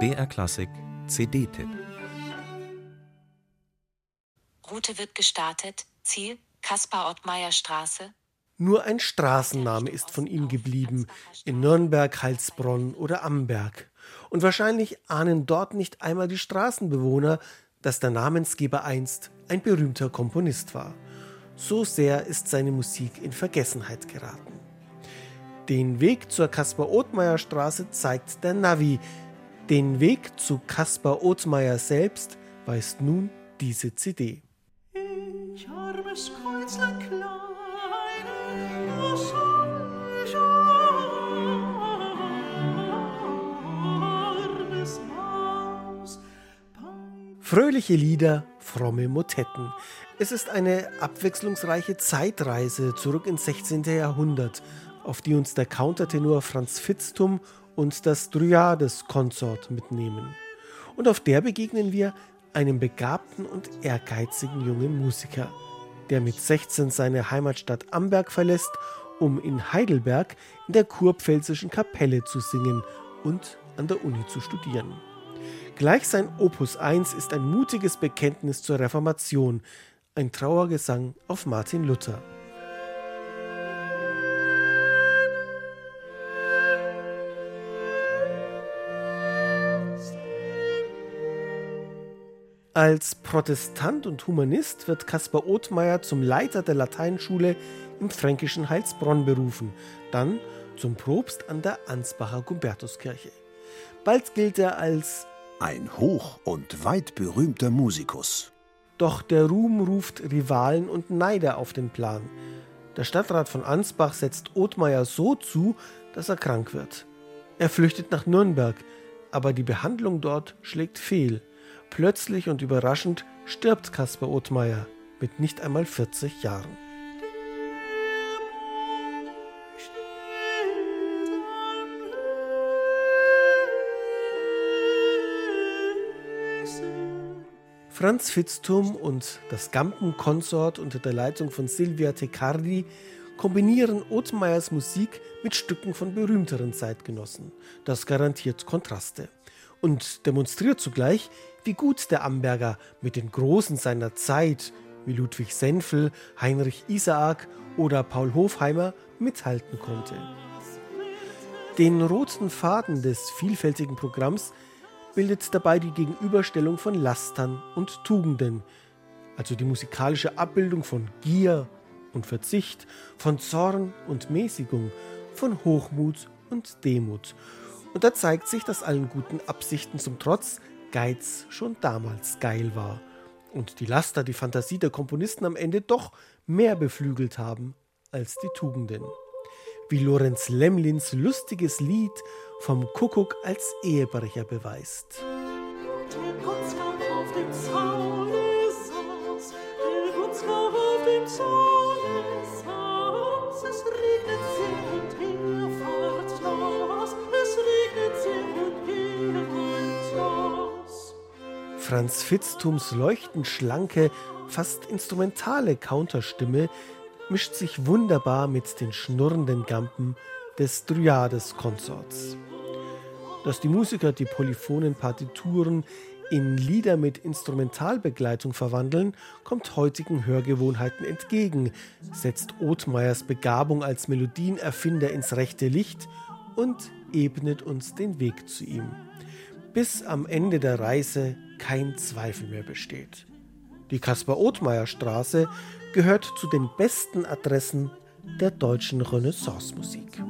BR Klassik CD-Tipp Route wird gestartet. Ziel Kaspar-Ottmeier Straße. Nur ein Straßenname ist von ihm geblieben, in Nürnberg, Heilsbronn oder Amberg. Und wahrscheinlich ahnen dort nicht einmal die Straßenbewohner, dass der Namensgeber einst ein berühmter Komponist war. So sehr ist seine Musik in Vergessenheit geraten. Den Weg zur Kaspar-Othmeier Straße zeigt der Navi. Den Weg zu Kaspar Othmeier selbst weist nun diese CD. Ich armes Kreuzlein kleine, was soll ich armes Maus? Fröhliche Lieder, fromme Motetten. Es ist eine abwechslungsreiche Zeitreise zurück ins 16. Jahrhundert, auf die uns der Countertenor Franz Fitztum und das Dryades-Konsort mitnehmen. Und auf der begegnen wir einem begabten und ehrgeizigen jungen Musiker, der mit 16 seine Heimatstadt Amberg verlässt, um in Heidelberg in der kurpfälzischen Kapelle zu singen und an der Uni zu studieren. Gleich sein Opus 1 ist ein mutiges Bekenntnis zur Reformation, ein Trauergesang auf Martin Luther. Als Protestant und Humanist wird Caspar Othmeier zum Leiter der Lateinschule im fränkischen Heilsbronn berufen, dann zum Propst an der Ansbacher Gumbertuskirche. Bald gilt er als ein hoch und weit berühmter Musikus. Doch der Ruhm ruft Rivalen und Neider auf den Plan. Der Stadtrat von Ansbach setzt Othmeier so zu, dass er krank wird. Er flüchtet nach Nürnberg, aber die Behandlung dort schlägt fehl. Plötzlich und überraschend stirbt Caspar Othmeier mit nicht einmal 40 Jahren. Franz Fitztum und das Gampen-Konsort unter der Leitung von Silvia Tecardi kombinieren Othmeyers Musik mit Stücken von berühmteren Zeitgenossen. Das garantiert Kontraste und demonstriert zugleich, wie gut der Amberger mit den Großen seiner Zeit, wie Ludwig Senfel, Heinrich Isaak oder Paul Hofheimer, mithalten konnte. Den roten Faden des vielfältigen Programms bildet dabei die Gegenüberstellung von Lastern und Tugenden, also die musikalische Abbildung von Gier und Verzicht, von Zorn und Mäßigung, von Hochmut und Demut und da zeigt sich, dass allen guten Absichten zum Trotz Geiz schon damals geil war und die Laster die Fantasie der Komponisten am Ende doch mehr beflügelt haben als die Tugenden. Wie Lorenz Lemlins lustiges Lied vom Kuckuck als Ehebrecher beweist. Der Putzkampf auf dem Zaune saß, der Putzkampf auf dem Zaune Franz Fitztums leuchtend schlanke, fast instrumentale Counterstimme mischt sich wunderbar mit den schnurrenden Gampen des Dryades-Konsorts. Dass die Musiker die polyphonen Partituren in Lieder mit Instrumentalbegleitung verwandeln, kommt heutigen Hörgewohnheiten entgegen, setzt Othmeyers Begabung als Melodienerfinder ins rechte Licht und ebnet uns den Weg zu ihm, bis am Ende der Reise kein Zweifel mehr besteht. Die Caspar-Othmeier Straße gehört zu den besten Adressen der deutschen Renaissance-Musik.